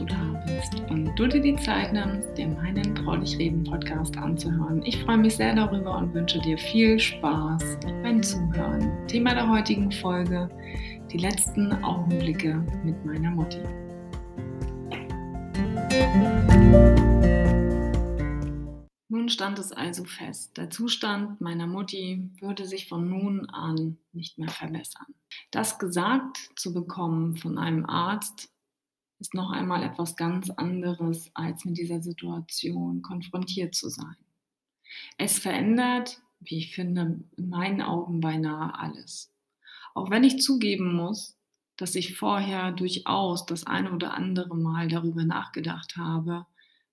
du da bist und du dir die Zeit nimmst, dir meinen Traulich Reden Podcast anzuhören. Ich freue mich sehr darüber und wünsche dir viel Spaß beim Zuhören. Thema der heutigen Folge: die letzten Augenblicke mit meiner Mutti. Nun stand es also fest, der Zustand meiner Mutti würde sich von nun an nicht mehr verbessern. Das gesagt zu bekommen von einem Arzt ist noch einmal etwas ganz anderes, als mit dieser Situation konfrontiert zu sein. Es verändert, wie ich finde, in meinen Augen beinahe alles. Auch wenn ich zugeben muss, dass ich vorher durchaus das eine oder andere Mal darüber nachgedacht habe,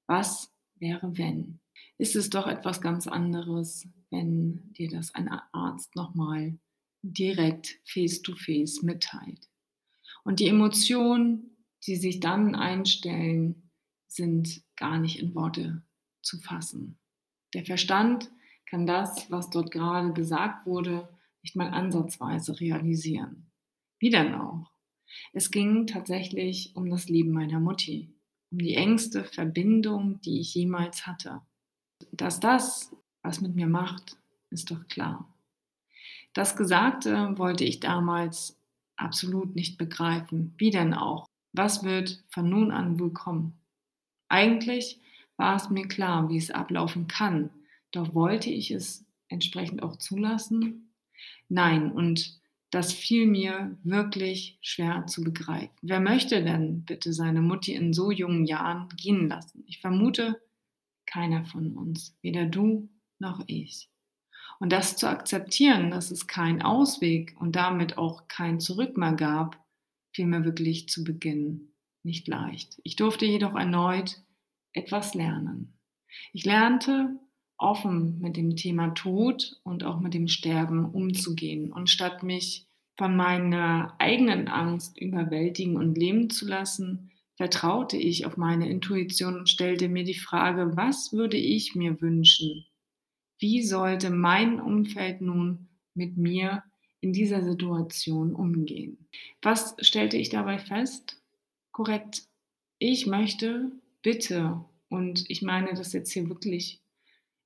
was wäre wenn ist es doch etwas ganz anderes, wenn dir das ein Arzt nochmal direkt face-to-face -face mitteilt. Und die Emotionen, die sich dann einstellen, sind gar nicht in Worte zu fassen. Der Verstand kann das, was dort gerade gesagt wurde, nicht mal ansatzweise realisieren. Wie denn auch? Es ging tatsächlich um das Leben meiner Mutti, um die engste Verbindung, die ich jemals hatte. Dass das was mit mir macht, ist doch klar. Das Gesagte wollte ich damals absolut nicht begreifen. Wie denn auch? Was wird von nun an wohl kommen? Eigentlich war es mir klar, wie es ablaufen kann, doch wollte ich es entsprechend auch zulassen? Nein, und das fiel mir wirklich schwer zu begreifen. Wer möchte denn bitte seine Mutti in so jungen Jahren gehen lassen? Ich vermute, keiner von uns, weder du noch ich. Und das zu akzeptieren, dass es keinen Ausweg und damit auch kein Zurück mehr gab, fiel mir wirklich zu Beginn nicht leicht. Ich durfte jedoch erneut etwas lernen. Ich lernte offen mit dem Thema Tod und auch mit dem Sterben umzugehen und statt mich von meiner eigenen Angst überwältigen und leben zu lassen, vertraute ich auf meine Intuition und stellte mir die Frage, was würde ich mir wünschen? Wie sollte mein Umfeld nun mit mir in dieser Situation umgehen? Was stellte ich dabei fest? Korrekt. Ich möchte bitte, und ich meine das jetzt hier wirklich,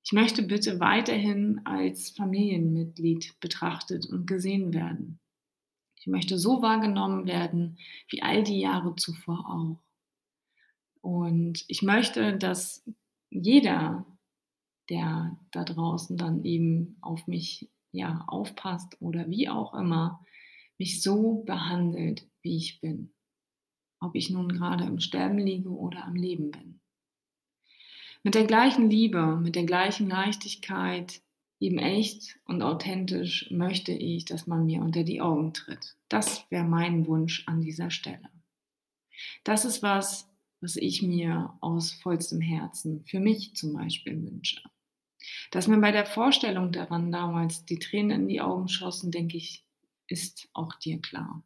ich möchte bitte weiterhin als Familienmitglied betrachtet und gesehen werden. Ich möchte so wahrgenommen werden wie all die Jahre zuvor auch. Und ich möchte, dass jeder, der da draußen dann eben auf mich ja aufpasst oder wie auch immer, mich so behandelt, wie ich bin. Ob ich nun gerade im Sterben liege oder am Leben bin. Mit der gleichen Liebe, mit der gleichen Leichtigkeit, eben echt und authentisch möchte ich, dass man mir unter die Augen tritt. Das wäre mein Wunsch an dieser Stelle. Das ist was, was ich mir aus vollstem Herzen für mich zum Beispiel wünsche. Dass mir bei der Vorstellung daran damals die Tränen in die Augen schossen, denke ich, ist auch dir klar.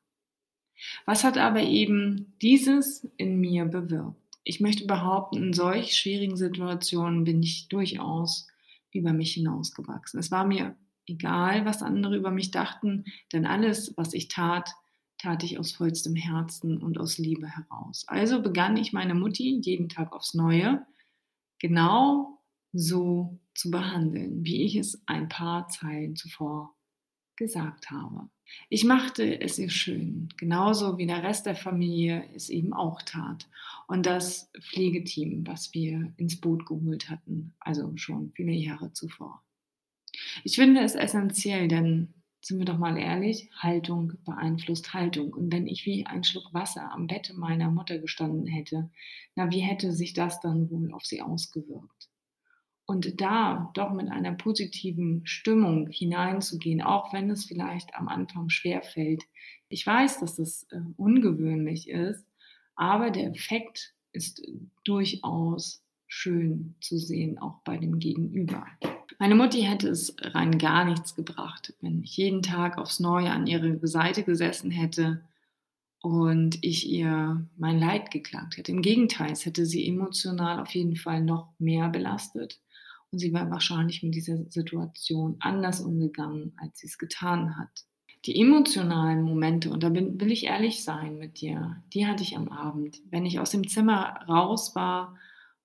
Was hat aber eben dieses in mir bewirkt? Ich möchte behaupten, in solch schwierigen Situationen bin ich durchaus über mich hinausgewachsen. Es war mir egal, was andere über mich dachten, denn alles, was ich tat, tat ich aus vollstem Herzen und aus Liebe heraus. Also begann ich meine Mutti jeden Tag aufs Neue genau so zu behandeln, wie ich es ein paar Zeilen zuvor gesagt habe. Ich machte es ihr schön, genauso wie der Rest der Familie es eben auch tat. Und das Pflegeteam, was wir ins Boot geholt hatten, also schon viele Jahre zuvor. Ich finde es essentiell, denn sind wir doch mal ehrlich, Haltung beeinflusst Haltung. Und wenn ich wie ein Schluck Wasser am Bette meiner Mutter gestanden hätte, na, wie hätte sich das dann wohl auf sie ausgewirkt? Und da doch mit einer positiven Stimmung hineinzugehen, auch wenn es vielleicht am Anfang schwer fällt. Ich weiß, dass das äh, ungewöhnlich ist, aber der Effekt ist durchaus schön zu sehen, auch bei dem Gegenüber. Meine Mutti hätte es rein gar nichts gebracht, wenn ich jeden Tag aufs Neue an ihrer Seite gesessen hätte und ich ihr mein Leid geklagt hätte. Im Gegenteil, es hätte sie emotional auf jeden Fall noch mehr belastet und sie wäre wahrscheinlich mit dieser Situation anders umgegangen, als sie es getan hat. Die emotionalen Momente, und da bin, will ich ehrlich sein mit dir, die hatte ich am Abend, wenn ich aus dem Zimmer raus war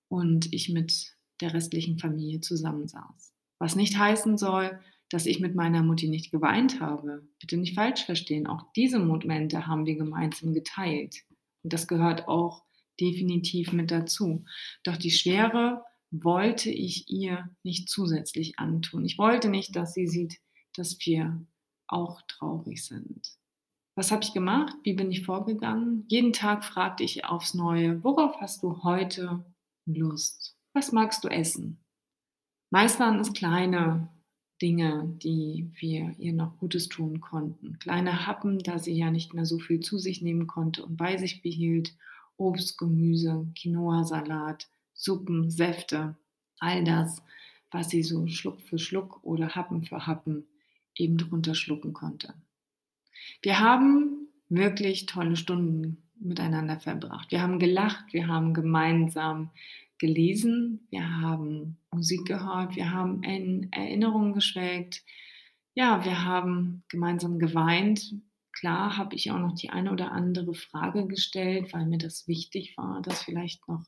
und ich mit der restlichen Familie zusammensaß. Was nicht heißen soll, dass ich mit meiner Mutti nicht geweint habe. Bitte nicht falsch verstehen. Auch diese Momente haben wir gemeinsam geteilt. Und das gehört auch definitiv mit dazu. Doch die Schwere wollte ich ihr nicht zusätzlich antun. Ich wollte nicht, dass sie sieht, dass wir auch traurig sind. Was habe ich gemacht? Wie bin ich vorgegangen? Jeden Tag fragte ich aufs Neue, worauf hast du heute Lust? Was magst du essen? Meist waren es kleine Dinge, die wir ihr noch Gutes tun konnten. Kleine Happen, da sie ja nicht mehr so viel zu sich nehmen konnte und bei sich behielt. Obst, Gemüse, Quinoa-Salat, Suppen, Säfte, all das, was sie so Schluck für Schluck oder Happen für Happen eben drunter schlucken konnte. Wir haben wirklich tolle Stunden miteinander verbracht. Wir haben gelacht, wir haben gemeinsam gelesen, wir haben Musik gehört, wir haben in Erinnerungen geschwelgt, ja, wir haben gemeinsam geweint. Klar habe ich auch noch die eine oder andere Frage gestellt, weil mir das wichtig war, dass vielleicht noch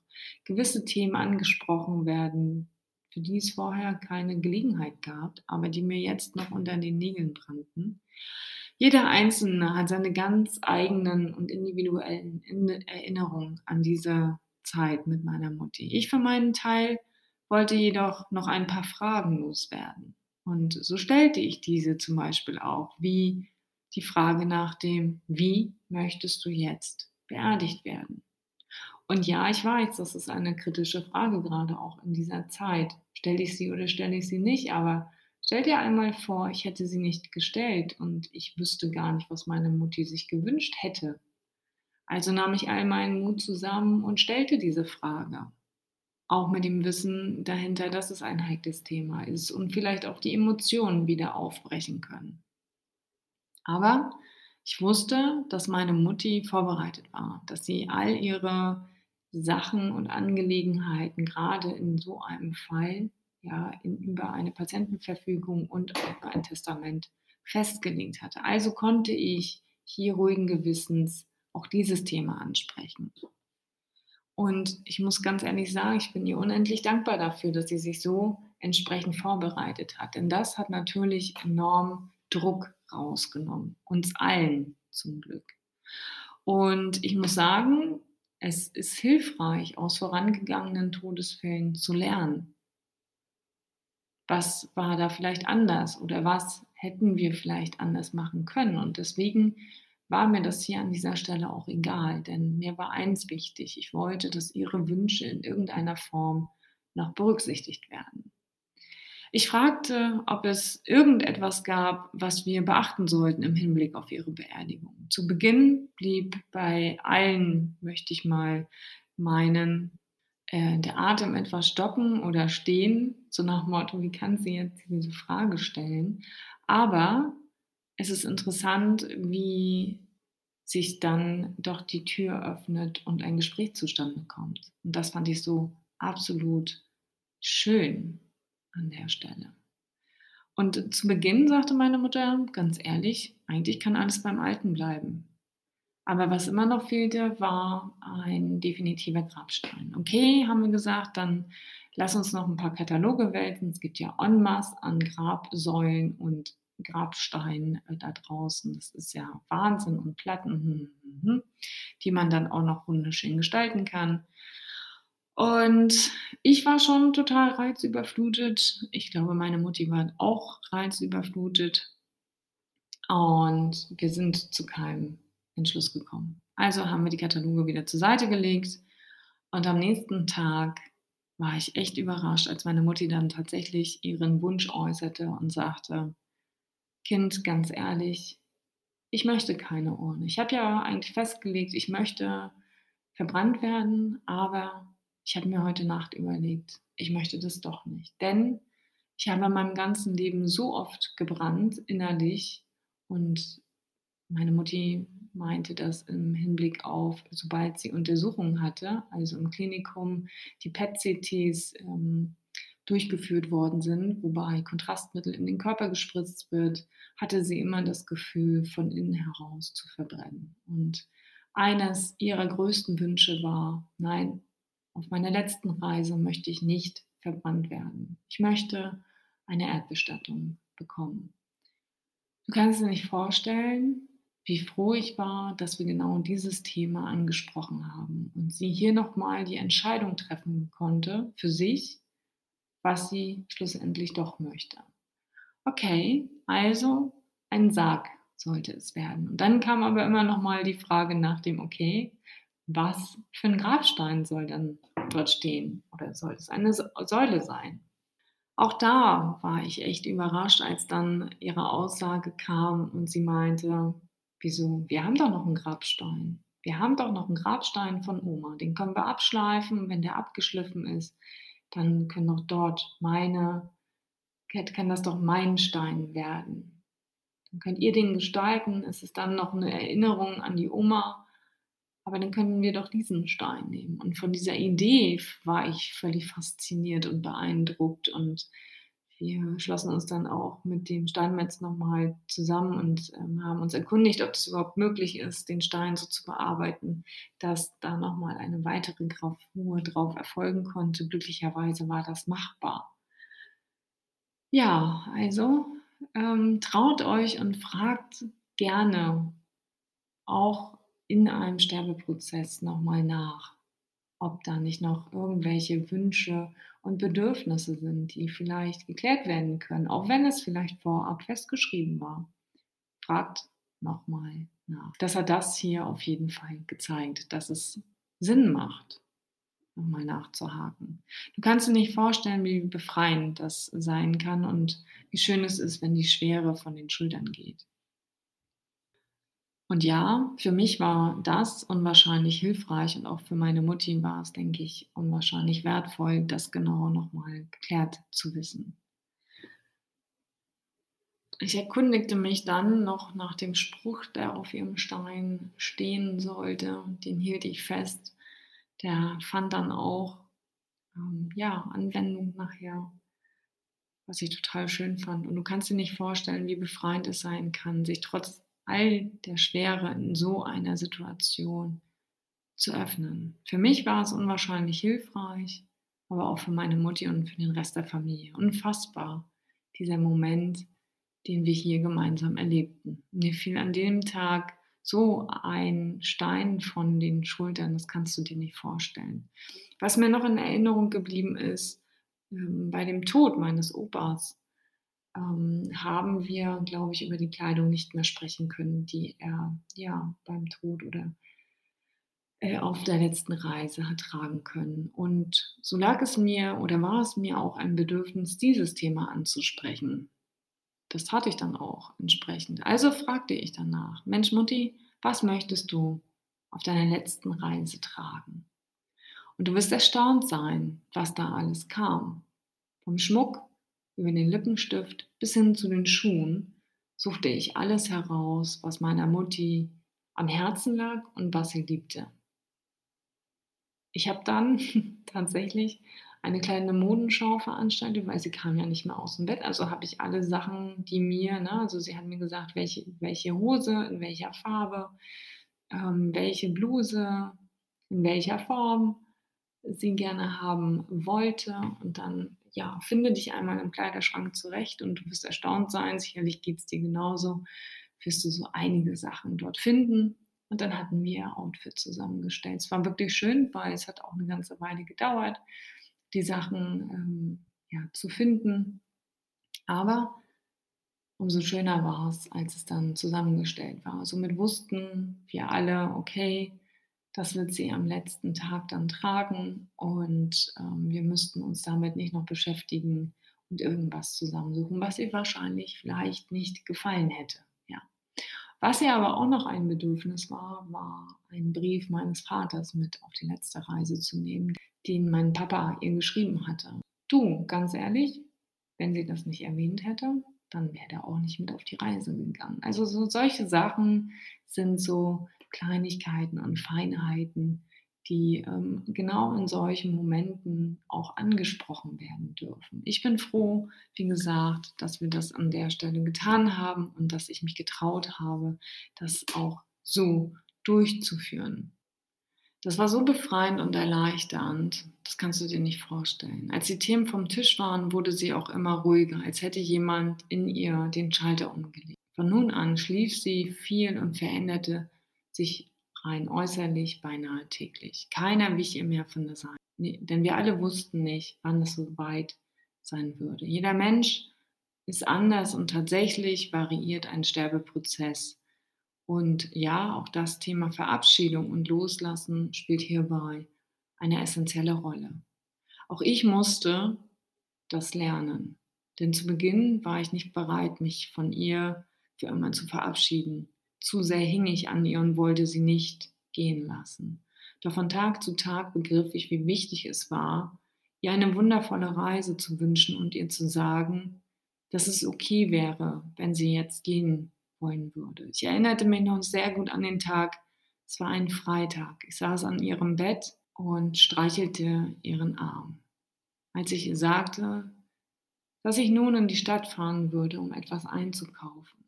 gewisse Themen angesprochen werden, für die es vorher keine Gelegenheit gab, aber die mir jetzt noch unter den Nägeln brannten. Jeder Einzelne hat seine ganz eigenen und individuellen Erinnerungen an diese Zeit mit meiner Mutti. Ich für meinen Teil wollte jedoch noch ein paar Fragen loswerden. Und so stellte ich diese zum Beispiel auch, wie die Frage nach dem, wie möchtest du jetzt beerdigt werden? Und ja, ich weiß, das ist eine kritische Frage, gerade auch in dieser Zeit. Stelle ich sie oder stelle ich sie nicht? Aber stell dir einmal vor, ich hätte sie nicht gestellt und ich wüsste gar nicht, was meine Mutti sich gewünscht hätte. Also nahm ich all meinen Mut zusammen und stellte diese Frage. Auch mit dem Wissen dahinter, dass es ein heikles Thema ist und vielleicht auch die Emotionen wieder aufbrechen können. Aber ich wusste, dass meine Mutti vorbereitet war, dass sie all ihre Sachen und Angelegenheiten gerade in so einem Fall ja in, über eine Patientenverfügung und auch über ein Testament festgelegt hatte. Also konnte ich hier ruhigen Gewissens auch dieses Thema ansprechen. Und ich muss ganz ehrlich sagen, ich bin ihr unendlich dankbar dafür, dass sie sich so entsprechend vorbereitet hat. Denn das hat natürlich enorm Druck rausgenommen, uns allen zum Glück. Und ich muss sagen, es ist hilfreich, aus vorangegangenen Todesfällen zu lernen. Was war da vielleicht anders oder was hätten wir vielleicht anders machen können? Und deswegen war mir das hier an dieser Stelle auch egal, denn mir war eins wichtig. Ich wollte, dass ihre Wünsche in irgendeiner Form noch berücksichtigt werden. Ich fragte, ob es irgendetwas gab, was wir beachten sollten im Hinblick auf ihre Beerdigung. Zu Beginn blieb bei allen, möchte ich mal meinen, äh, der Atem etwas stocken oder stehen, so nach Motto, wie kann sie jetzt diese Frage stellen? Aber es ist interessant, wie sich dann doch die Tür öffnet und ein Gespräch zustande kommt. Und das fand ich so absolut schön an der Stelle. Und zu Beginn sagte meine Mutter, ganz ehrlich, eigentlich kann alles beim Alten bleiben. Aber was immer noch fehlte, war ein definitiver Grabstein. Okay, haben wir gesagt, dann lass uns noch ein paar Kataloge wälzen. Es gibt ja en masse an Grabsäulen und Grabstein äh, da draußen. Das ist ja Wahnsinn und Platten, hm, hm, hm, die man dann auch noch wunderschön gestalten kann. Und ich war schon total reizüberflutet. Ich glaube, meine Mutti war auch reizüberflutet. Und wir sind zu keinem Entschluss gekommen. Also haben wir die Kataloge wieder zur Seite gelegt. Und am nächsten Tag war ich echt überrascht, als meine Mutti dann tatsächlich ihren Wunsch äußerte und sagte, Kind, ganz ehrlich, ich möchte keine Urne. Ich habe ja eigentlich festgelegt, ich möchte verbrannt werden, aber ich habe mir heute Nacht überlegt, ich möchte das doch nicht. Denn ich habe in meinem ganzen Leben so oft gebrannt innerlich und meine Mutti meinte das im Hinblick auf, sobald sie Untersuchungen hatte, also im Klinikum, die PET-CTs ähm, durchgeführt worden sind, wobei Kontrastmittel in den Körper gespritzt wird, hatte sie immer das Gefühl, von innen heraus zu verbrennen. Und eines ihrer größten Wünsche war, nein, auf meiner letzten Reise möchte ich nicht verbrannt werden. Ich möchte eine Erdbestattung bekommen. Du kannst dir nicht vorstellen, wie froh ich war, dass wir genau dieses Thema angesprochen haben und sie hier nochmal die Entscheidung treffen konnte für sich, was sie schlussendlich doch möchte. Okay, also ein Sarg sollte es werden. Und dann kam aber immer nochmal die Frage nach dem, okay, was für ein Grabstein soll dann dort stehen? Oder soll es eine Säule sein? Auch da war ich echt überrascht, als dann ihre Aussage kam und sie meinte, wieso, wir haben doch noch einen Grabstein. Wir haben doch noch einen Grabstein von Oma, den können wir abschleifen. Wenn der abgeschliffen ist, dann können doch dort meine, kann das doch mein Stein werden. Dann könnt ihr den gestalten. Es ist dann noch eine Erinnerung an die Oma. Aber dann können wir doch diesen Stein nehmen. Und von dieser Idee war ich völlig fasziniert und beeindruckt. Und wir schlossen uns dann auch mit dem Steinmetz nochmal zusammen und ähm, haben uns erkundigt, ob es überhaupt möglich ist, den Stein so zu bearbeiten, dass da nochmal eine weitere Gravur drauf erfolgen konnte. Glücklicherweise war das machbar. Ja, also ähm, traut euch und fragt gerne auch in einem Sterbeprozess nochmal nach, ob da nicht noch irgendwelche Wünsche und Bedürfnisse sind, die vielleicht geklärt werden können, auch wenn es vielleicht vorab festgeschrieben war. Fragt nochmal nach. Das hat das hier auf jeden Fall gezeigt, dass es Sinn macht, nochmal nachzuhaken. Du kannst dir nicht vorstellen, wie befreiend das sein kann und wie schön es ist, wenn die Schwere von den Schultern geht. Und ja, für mich war das unwahrscheinlich hilfreich und auch für meine Mutti war es, denke ich, unwahrscheinlich wertvoll, das genau nochmal geklärt zu wissen. Ich erkundigte mich dann noch nach dem Spruch, der auf ihrem Stein stehen sollte. Den hielt ich fest. Der fand dann auch ähm, ja, Anwendung nachher, was ich total schön fand. Und du kannst dir nicht vorstellen, wie befreiend es sein kann, sich trotz all der Schwere in so einer Situation zu öffnen. Für mich war es unwahrscheinlich hilfreich, aber auch für meine Mutti und für den Rest der Familie. Unfassbar, dieser Moment, den wir hier gemeinsam erlebten. Mir fiel an dem Tag so ein Stein von den Schultern, das kannst du dir nicht vorstellen. Was mir noch in Erinnerung geblieben ist, ähm, bei dem Tod meines Opas, ähm, haben wir, glaube ich, über die Kleidung nicht mehr sprechen können, die er ja beim Tod oder äh, auf der letzten Reise hat tragen können. Und so lag es mir oder war es mir auch ein Bedürfnis, dieses Thema anzusprechen. Das tat ich dann auch entsprechend. Also fragte ich danach, Mensch Mutti, was möchtest du auf deiner letzten Reise tragen? Und du wirst erstaunt sein, was da alles kam. Vom Schmuck über den Lippenstift bis hin zu den Schuhen suchte ich alles heraus, was meiner Mutti am Herzen lag und was sie liebte. Ich habe dann tatsächlich eine kleine Modenschau veranstaltet, weil sie kam ja nicht mehr aus dem Bett. Also habe ich alle Sachen, die mir, ne, also sie hat mir gesagt, welche, welche Hose, in welcher Farbe, ähm, welche Bluse, in welcher Form sie gerne haben wollte. Und dann ja, finde dich einmal im Kleiderschrank zurecht und du wirst erstaunt sein, sicherlich geht es dir genauso, wirst du so einige Sachen dort finden. Und dann hatten wir Outfit zusammengestellt. Es war wirklich schön, weil es hat auch eine ganze Weile gedauert, die Sachen ähm, ja, zu finden. Aber umso schöner war es, als es dann zusammengestellt war. Somit wussten wir alle, okay, das wird sie am letzten Tag dann tragen und ähm, wir müssten uns damit nicht noch beschäftigen und irgendwas zusammensuchen, was ihr wahrscheinlich vielleicht nicht gefallen hätte. Ja. Was ihr aber auch noch ein Bedürfnis war, war einen Brief meines Vaters mit auf die letzte Reise zu nehmen, den mein Papa ihr geschrieben hatte. Du, ganz ehrlich, wenn sie das nicht erwähnt hätte, dann wäre er auch nicht mit auf die Reise gegangen. Also so solche Sachen sind so Kleinigkeiten und Feinheiten, die ähm, genau in solchen Momenten auch angesprochen werden dürfen. Ich bin froh, wie gesagt, dass wir das an der Stelle getan haben und dass ich mich getraut habe, das auch so durchzuführen. Das war so befreiend und erleichternd, das kannst du dir nicht vorstellen. Als die Themen vom Tisch waren, wurde sie auch immer ruhiger, als hätte jemand in ihr den Schalter umgelegt. Von nun an schlief sie viel und veränderte sich rein äußerlich beinahe täglich. Keiner wich ihr mehr von der Seite, denn wir alle wussten nicht, wann es so weit sein würde. Jeder Mensch ist anders und tatsächlich variiert ein Sterbeprozess und ja, auch das Thema Verabschiedung und Loslassen spielt hierbei eine essentielle Rolle. Auch ich musste das lernen, denn zu Beginn war ich nicht bereit, mich von ihr für immer zu verabschieden. Zu sehr hing ich an ihr und wollte sie nicht gehen lassen. Doch von Tag zu Tag begriff ich, wie wichtig es war, ihr eine wundervolle Reise zu wünschen und ihr zu sagen, dass es okay wäre, wenn sie jetzt gehen wollen würde. Ich erinnerte mich noch sehr gut an den Tag. Es war ein Freitag. Ich saß an ihrem Bett und streichelte ihren Arm. Als ich ihr sagte, dass ich nun in die Stadt fahren würde, um etwas einzukaufen.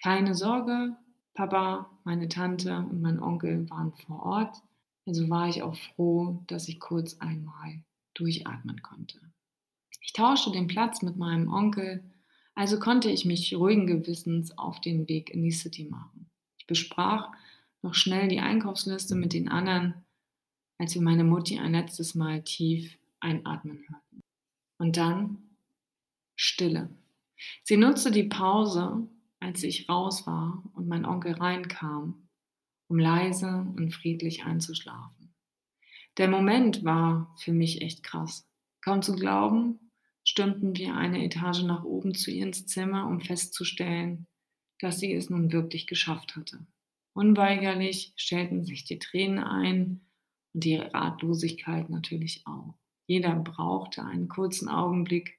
Keine Sorge, Papa, meine Tante und mein Onkel waren vor Ort, also war ich auch froh, dass ich kurz einmal durchatmen konnte. Ich tauschte den Platz mit meinem Onkel also konnte ich mich ruhigen Gewissens auf den Weg in die City machen. Ich besprach noch schnell die Einkaufsliste mit den anderen, als wir meine Mutti ein letztes Mal tief einatmen hörten. Und dann Stille. Sie nutzte die Pause, als ich raus war und mein Onkel reinkam, um leise und friedlich einzuschlafen. Der Moment war für mich echt krass. Kaum zu glauben, stürmten wir eine Etage nach oben zu ihr ins Zimmer, um festzustellen, dass sie es nun wirklich geschafft hatte. Unweigerlich stellten sich die Tränen ein und die Ratlosigkeit natürlich auch. Jeder brauchte einen kurzen Augenblick,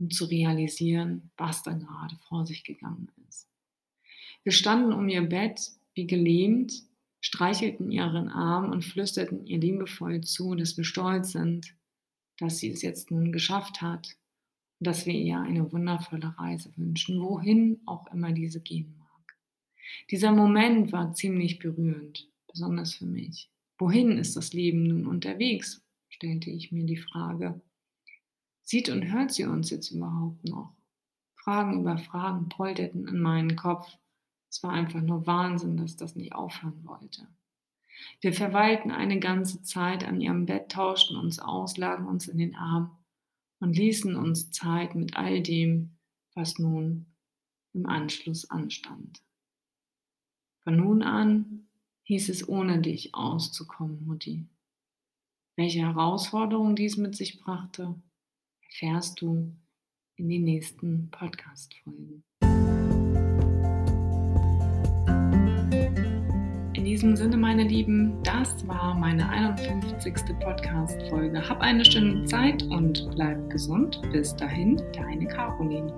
um zu realisieren, was da gerade vor sich gegangen ist. Wir standen um ihr Bett wie gelähmt, streichelten ihren Arm und flüsterten ihr liebevoll zu, dass wir stolz sind, dass sie es jetzt nun geschafft hat und dass wir ihr eine wundervolle Reise wünschen, wohin auch immer diese gehen mag. Dieser Moment war ziemlich berührend, besonders für mich. Wohin ist das Leben nun unterwegs? stellte ich mir die Frage. Sieht und hört sie uns jetzt überhaupt noch? Fragen über Fragen polterten in meinen Kopf. Es war einfach nur Wahnsinn, dass das nicht aufhören wollte. Wir verweilten eine ganze Zeit an ihrem Bett, tauschten uns aus, lagen uns in den Arm und ließen uns Zeit mit all dem, was nun im Anschluss anstand. Von nun an hieß es ohne dich auszukommen, Mutti. Welche Herausforderungen dies mit sich brachte, erfährst du in den nächsten Podcast-Folgen. diesem Sinne, meine Lieben, das war meine 51. Podcast-Folge. Hab eine schöne Zeit und bleib gesund. Bis dahin, deine Caroline.